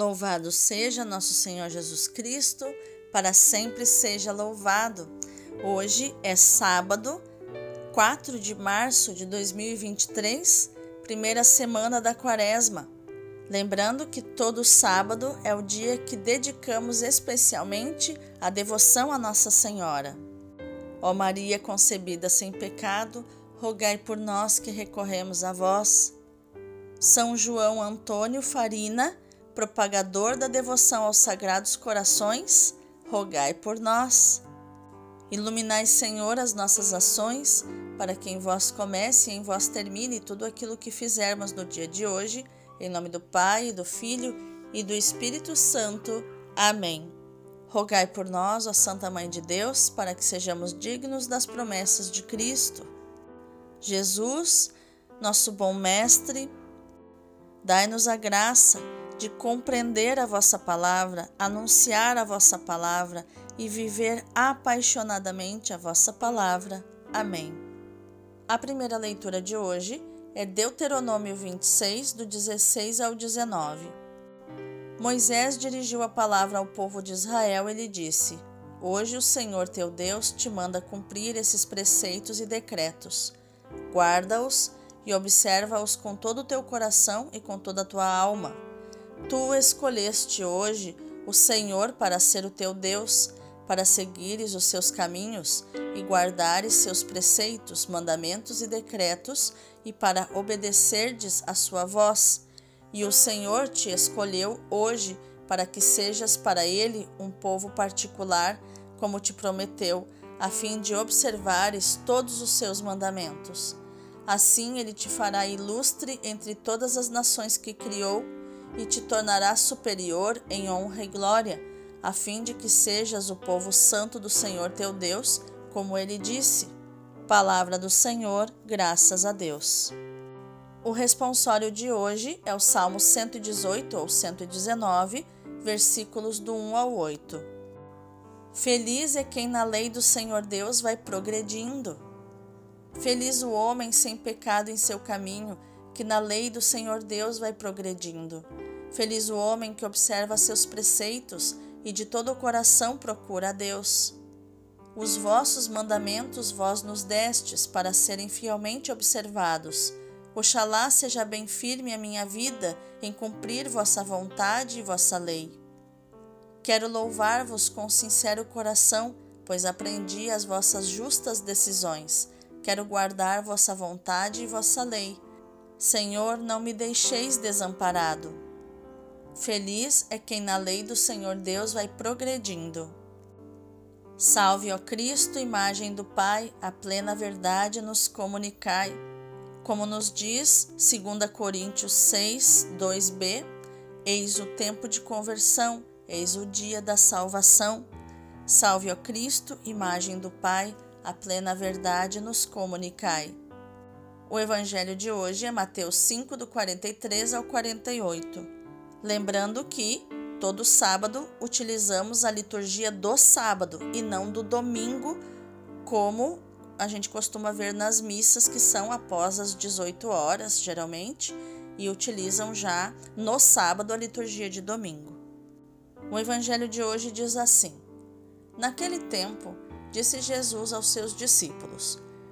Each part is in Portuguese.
Louvado seja nosso Senhor Jesus Cristo, para sempre seja louvado. Hoje é sábado, 4 de março de 2023, primeira semana da Quaresma. Lembrando que todo sábado é o dia que dedicamos especialmente à devoção a Nossa Senhora. Ó Maria concebida sem pecado, rogai por nós que recorremos a vós. São João Antônio Farina, propagador da devoção aos sagrados corações, rogai por nós. Iluminai, Senhor, as nossas ações, para que em vós comece e em vós termine tudo aquilo que fizermos no dia de hoje, em nome do Pai, do Filho e do Espírito Santo. Amém. Rogai por nós, ó Santa Mãe de Deus, para que sejamos dignos das promessas de Cristo. Jesus, nosso bom Mestre, dai-nos a graça de compreender a vossa palavra, anunciar a vossa palavra e viver apaixonadamente a vossa palavra. Amém. A primeira leitura de hoje é Deuteronômio 26, do 16 ao 19. Moisés dirigiu a palavra ao povo de Israel e lhe disse: Hoje o Senhor teu Deus te manda cumprir esses preceitos e decretos. Guarda-os e observa-os com todo o teu coração e com toda a tua alma Tu escolheste hoje o Senhor para ser o teu Deus, para seguires os seus caminhos e guardares seus preceitos, mandamentos e decretos, e para obedecerdes a sua voz. E o Senhor te escolheu hoje para que sejas para ele um povo particular, como te prometeu, a fim de observares todos os seus mandamentos. Assim ele te fará ilustre entre todas as nações que criou e te tornará superior em honra e glória, a fim de que sejas o povo santo do Senhor teu Deus, como ele disse. Palavra do Senhor, graças a Deus. O responsório de hoje é o Salmo 118 ou 119, versículos do 1 ao 8. Feliz é quem na lei do Senhor Deus vai progredindo. Feliz o homem sem pecado em seu caminho, que na lei do Senhor Deus vai progredindo. Feliz o homem que observa seus preceitos e de todo o coração procura a Deus. Os vossos mandamentos vós nos destes para serem fielmente observados. Oxalá seja bem firme a minha vida em cumprir vossa vontade e vossa lei. Quero louvar-vos com sincero coração, pois aprendi as vossas justas decisões. Quero guardar vossa vontade e vossa lei. Senhor, não me deixeis desamparado. Feliz é quem na lei do Senhor Deus vai progredindo. Salve, ó Cristo, imagem do Pai, a plena verdade nos comunicai. Como nos diz 2 Coríntios 6, 2b, eis o tempo de conversão, eis o dia da salvação. Salve, ó Cristo, imagem do Pai, a plena verdade nos comunicai. O evangelho de hoje é Mateus 5, do 43 ao 48. Lembrando que todo sábado utilizamos a liturgia do sábado e não do domingo, como a gente costuma ver nas missas que são após as 18 horas, geralmente, e utilizam já no sábado a liturgia de domingo. O evangelho de hoje diz assim: Naquele tempo, disse Jesus aos seus discípulos: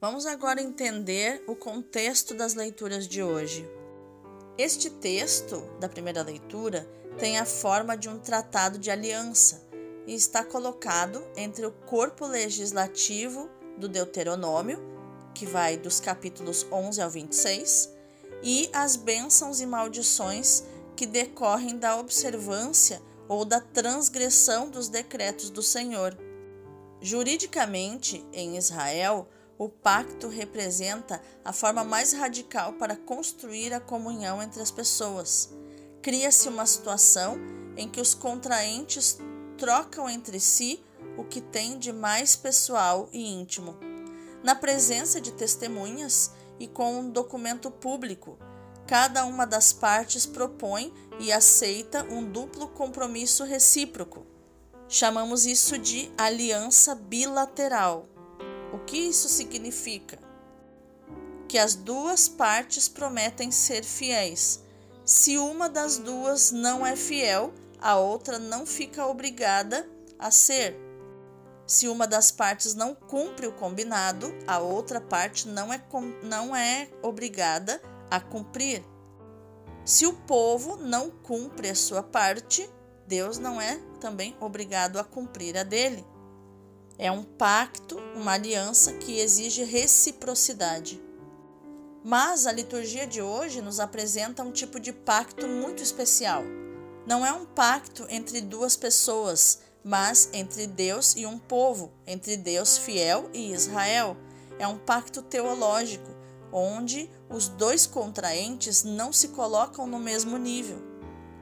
Vamos agora entender o contexto das leituras de hoje. Este texto da primeira leitura tem a forma de um tratado de aliança e está colocado entre o corpo legislativo do Deuteronômio, que vai dos capítulos 11 ao 26, e as bênçãos e maldições que decorrem da observância ou da transgressão dos decretos do Senhor. Juridicamente, em Israel, o pacto representa a forma mais radical para construir a comunhão entre as pessoas. Cria-se uma situação em que os contraentes trocam entre si o que tem de mais pessoal e íntimo. Na presença de testemunhas e com um documento público, cada uma das partes propõe e aceita um duplo compromisso recíproco. Chamamos isso de aliança bilateral. O que isso significa? Que as duas partes prometem ser fiéis. Se uma das duas não é fiel, a outra não fica obrigada a ser. Se uma das partes não cumpre o combinado, a outra parte não é, não é obrigada a cumprir. Se o povo não cumpre a sua parte, Deus não é também obrigado a cumprir a dele. É um pacto, uma aliança que exige reciprocidade. Mas a liturgia de hoje nos apresenta um tipo de pacto muito especial. Não é um pacto entre duas pessoas, mas entre Deus e um povo, entre Deus fiel e Israel. É um pacto teológico, onde os dois contraentes não se colocam no mesmo nível.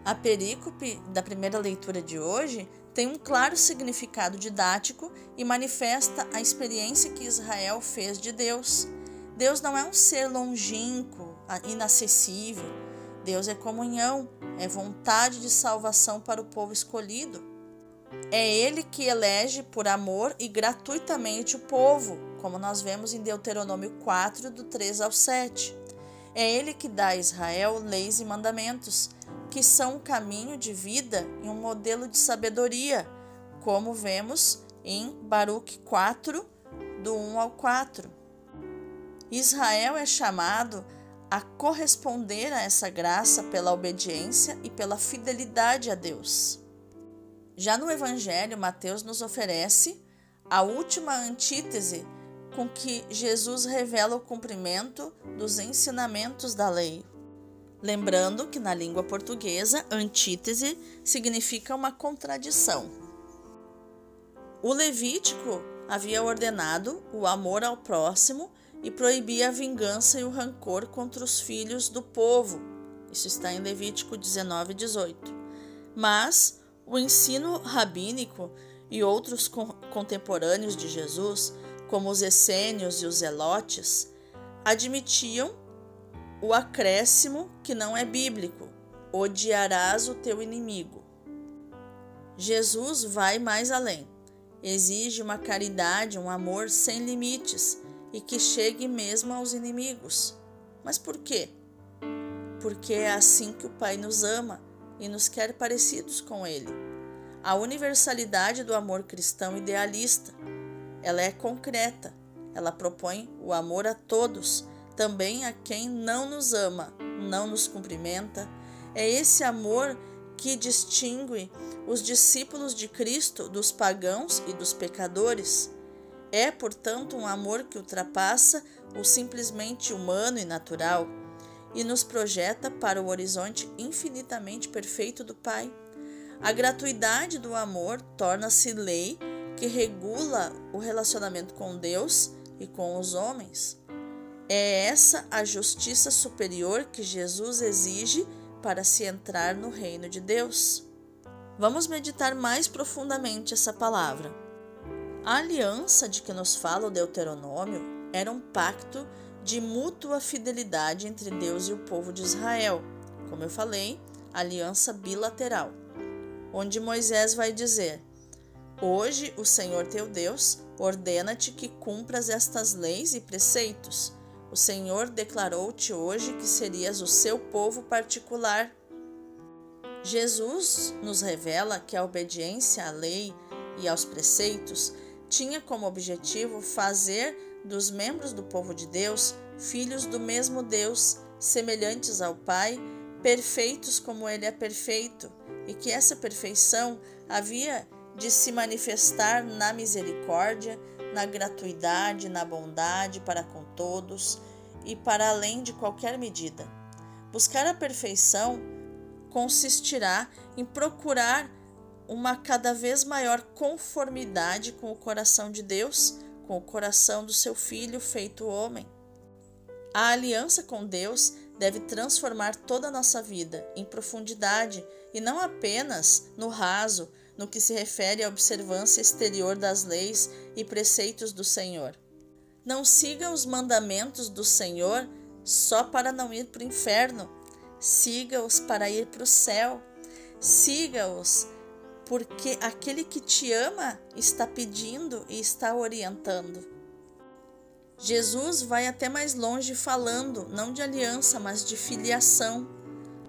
A perícope da primeira leitura de hoje tem um claro significado didático e manifesta a experiência que Israel fez de Deus. Deus não é um ser longínquo, inacessível. Deus é comunhão, é vontade de salvação para o povo escolhido. É Ele que elege por amor e gratuitamente o povo, como nós vemos em Deuteronômio 4, do 3 ao 7. É Ele que dá a Israel leis e mandamentos que são um caminho de vida e um modelo de sabedoria, como vemos em Baruch 4, do 1 ao 4. Israel é chamado a corresponder a essa graça pela obediência e pela fidelidade a Deus. Já no Evangelho, Mateus nos oferece a última antítese com que Jesus revela o cumprimento dos ensinamentos da lei. Lembrando que na língua portuguesa, antítese significa uma contradição. O Levítico havia ordenado o amor ao próximo e proibia a vingança e o rancor contra os filhos do povo. Isso está em Levítico 19, 18. Mas o ensino rabínico e outros contemporâneos de Jesus, como os essênios e os zelotes, admitiam o acréscimo que não é bíblico: odiarás o teu inimigo. Jesus vai mais além. Exige uma caridade, um amor sem limites e que chegue mesmo aos inimigos. Mas por quê? Porque é assim que o Pai nos ama e nos quer parecidos com Ele. A universalidade do amor cristão idealista. Ela é concreta. Ela propõe o amor a todos também a quem não nos ama, não nos cumprimenta. É esse amor que distingue os discípulos de Cristo dos pagãos e dos pecadores. É, portanto, um amor que ultrapassa o simplesmente humano e natural e nos projeta para o horizonte infinitamente perfeito do Pai. A gratuidade do amor torna-se lei que regula o relacionamento com Deus e com os homens. É essa a justiça superior que Jesus exige para se entrar no reino de Deus. Vamos meditar mais profundamente essa palavra. A aliança de que nos fala o Deuteronômio era um pacto de mútua fidelidade entre Deus e o povo de Israel. Como eu falei, aliança bilateral, onde Moisés vai dizer: Hoje o Senhor teu Deus ordena-te que cumpras estas leis e preceitos o Senhor declarou-te hoje que serias o seu povo particular. Jesus nos revela que a obediência à lei e aos preceitos tinha como objetivo fazer dos membros do povo de Deus filhos do mesmo Deus, semelhantes ao Pai, perfeitos como ele é perfeito, e que essa perfeição havia de se manifestar na misericórdia, na gratuidade, na bondade para com todos e para além de qualquer medida. Buscar a perfeição consistirá em procurar uma cada vez maior conformidade com o coração de Deus, com o coração do seu filho feito homem. A aliança com Deus deve transformar toda a nossa vida em profundidade e não apenas no raso, no que se refere à observância exterior das leis e preceitos do Senhor. Não siga os mandamentos do Senhor só para não ir para o inferno, siga-os para ir para o céu. Siga-os porque aquele que te ama está pedindo e está orientando. Jesus vai até mais longe falando, não de aliança, mas de filiação.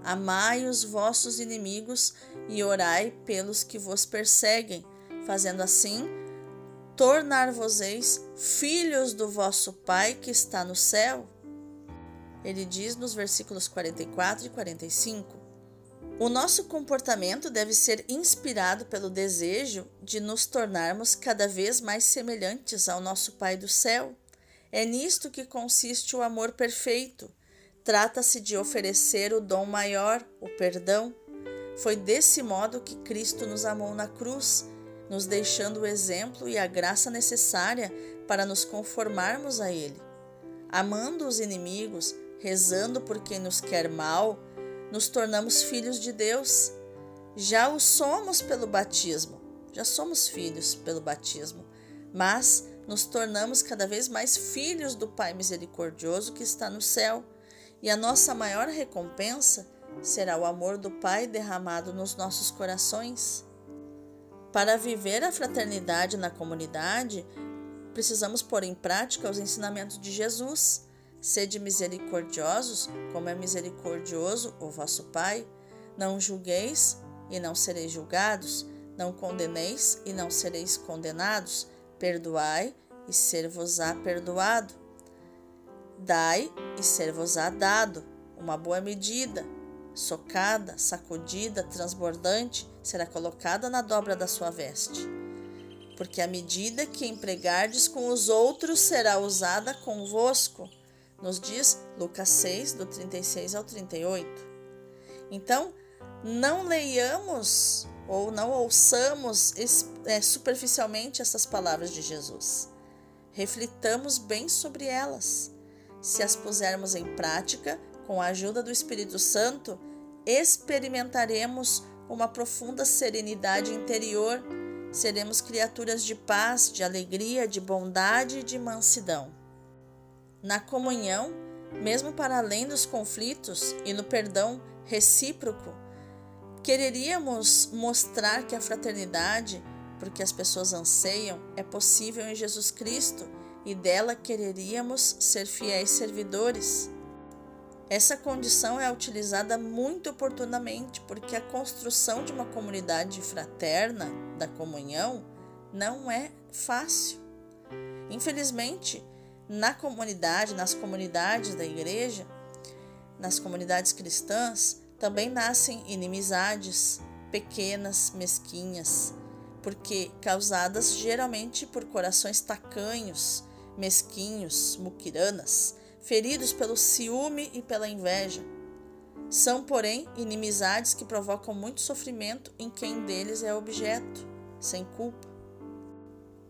Amai os vossos inimigos e orai pelos que vos perseguem, fazendo assim, tornar-vos-eis filhos do vosso Pai que está no céu. Ele diz nos versículos 44 e 45. O nosso comportamento deve ser inspirado pelo desejo de nos tornarmos cada vez mais semelhantes ao nosso Pai do céu. É nisto que consiste o amor perfeito. Trata-se de oferecer o dom maior, o perdão. Foi desse modo que Cristo nos amou na cruz, nos deixando o exemplo e a graça necessária para nos conformarmos a Ele. Amando os inimigos, rezando por quem nos quer mal, nos tornamos filhos de Deus. Já o somos pelo batismo, já somos filhos pelo batismo, mas nos tornamos cada vez mais filhos do Pai misericordioso que está no céu, e a nossa maior recompensa será o amor do Pai derramado nos nossos corações. Para viver a fraternidade na comunidade, precisamos pôr em prática os ensinamentos de Jesus. Sede misericordiosos, como é misericordioso o vosso Pai. Não julgueis e não sereis julgados. Não condeneis e não sereis condenados Perdoai e ser-vos-á perdoado. Dai e ser-vos-á dado. Uma boa medida, socada, sacudida, transbordante, será colocada na dobra da sua veste. Porque a medida que empregardes com os outros será usada convosco, nos diz Lucas 6, do 36 ao 38. Então, não leiamos ou não ouçamos é, superficialmente essas palavras de Jesus. Reflitamos bem sobre elas. Se as pusermos em prática, com a ajuda do Espírito Santo, experimentaremos uma profunda serenidade interior, seremos criaturas de paz, de alegria, de bondade e de mansidão. Na comunhão, mesmo para além dos conflitos e no perdão recíproco, Quereríamos mostrar que a fraternidade, porque as pessoas anseiam, é possível em Jesus Cristo e dela quereríamos ser fiéis servidores. Essa condição é utilizada muito oportunamente porque a construção de uma comunidade fraterna, da comunhão, não é fácil. Infelizmente, na comunidade, nas comunidades da igreja, nas comunidades cristãs, também nascem inimizades pequenas, mesquinhas, porque causadas geralmente por corações tacanhos, mesquinhos, muquiranas, feridos pelo ciúme e pela inveja. São, porém, inimizades que provocam muito sofrimento em quem deles é objeto, sem culpa.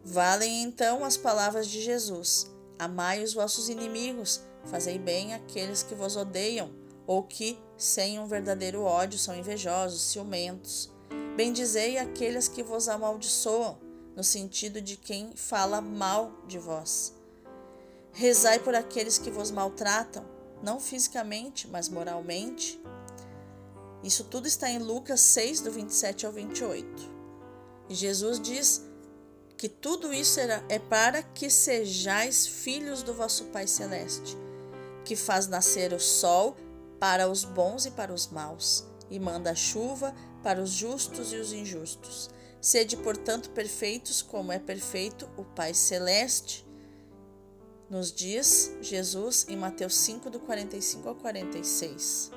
Valem então as palavras de Jesus: Amai os vossos inimigos, fazei bem àqueles que vos odeiam, ou que sem um verdadeiro ódio são invejosos, ciumentos. Bendizei aqueles que vos amaldiçoam, no sentido de quem fala mal de vós. Rezai por aqueles que vos maltratam, não fisicamente, mas moralmente. Isso tudo está em Lucas 6, do 27 ao 28. E Jesus diz que tudo isso é para que sejais filhos do vosso Pai Celeste, que faz nascer o sol para os bons e para os maus, e manda a chuva para os justos e os injustos. Sede, portanto, perfeitos, como é perfeito o Pai Celeste. Nos diz Jesus em Mateus 5, do 45 ao 46.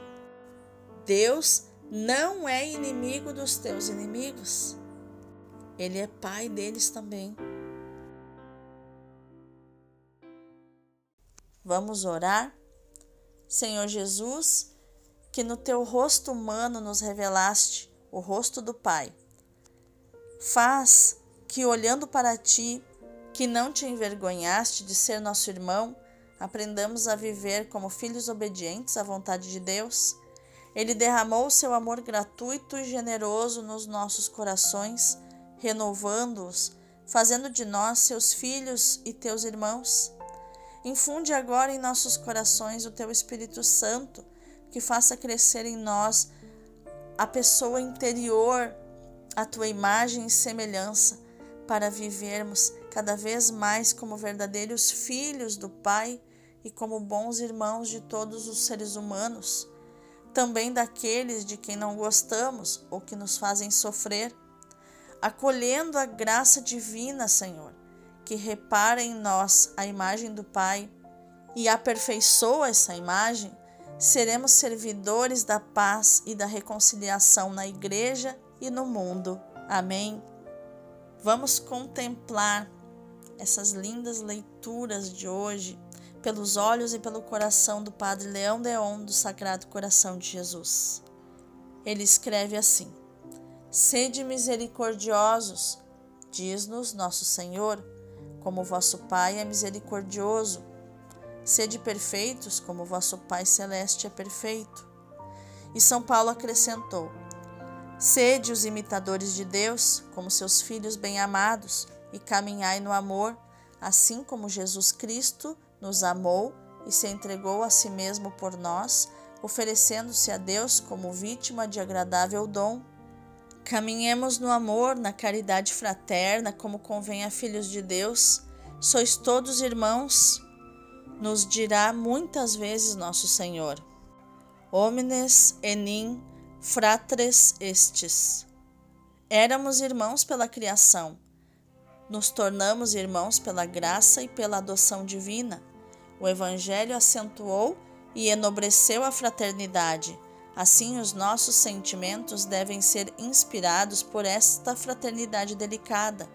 Deus não é inimigo dos teus inimigos. Ele é pai deles também. Vamos orar? Senhor Jesus, que no teu rosto humano nos revelaste o rosto do Pai. Faz que, olhando para ti, que não te envergonhaste de ser nosso irmão, aprendamos a viver como filhos obedientes à vontade de Deus. Ele derramou seu amor gratuito e generoso nos nossos corações, renovando-os, fazendo de nós seus filhos e teus irmãos. Infunde agora em nossos corações o teu Espírito Santo, que faça crescer em nós a pessoa interior, a tua imagem e semelhança, para vivermos cada vez mais como verdadeiros filhos do Pai e como bons irmãos de todos os seres humanos, também daqueles de quem não gostamos ou que nos fazem sofrer, acolhendo a graça divina, Senhor que repara em nós a imagem do Pai e aperfeiçoa essa imagem, seremos servidores da paz e da reconciliação na igreja e no mundo. Amém. Vamos contemplar essas lindas leituras de hoje pelos olhos e pelo coração do Padre Leão Deon do Sagrado Coração de Jesus. Ele escreve assim: Sede misericordiosos, diz-nos nosso Senhor como vosso Pai é misericordioso. Sede perfeitos, como vosso Pai celeste é perfeito. E São Paulo acrescentou: Sede os imitadores de Deus, como seus filhos bem-amados, e caminhai no amor, assim como Jesus Cristo nos amou e se entregou a si mesmo por nós, oferecendo-se a Deus como vítima de agradável dom. Caminhemos no amor, na caridade fraterna, como convém a filhos de Deus. Sois todos irmãos, nos dirá muitas vezes nosso Senhor. Homines enim fratres estes. Éramos irmãos pela criação. Nos tornamos irmãos pela graça e pela adoção divina. O Evangelho acentuou e enobreceu a fraternidade Assim, os nossos sentimentos devem ser inspirados por esta fraternidade delicada,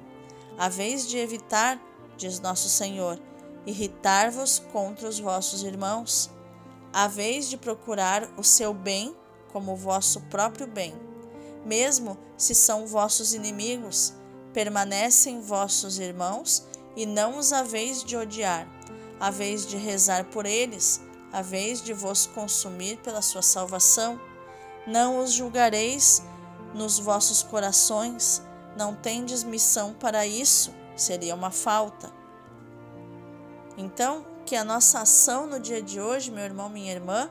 a vez de evitar, diz nosso Senhor, irritar-vos contra os vossos irmãos, a vez de procurar o seu bem como o vosso próprio bem. Mesmo se são vossos inimigos, permanecem vossos irmãos e não os haveis de odiar, a vez de rezar por eles, a vez de vos consumir pela sua salvação. Não os julgareis nos vossos corações, não tendes missão para isso, seria uma falta. Então, que a nossa ação no dia de hoje, meu irmão, minha irmã,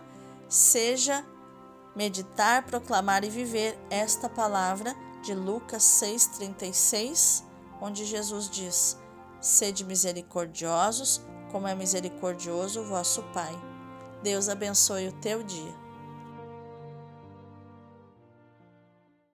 seja meditar, proclamar e viver esta palavra de Lucas 6,36, onde Jesus diz: Sede misericordiosos, como é misericordioso o vosso Pai. Deus abençoe o teu dia.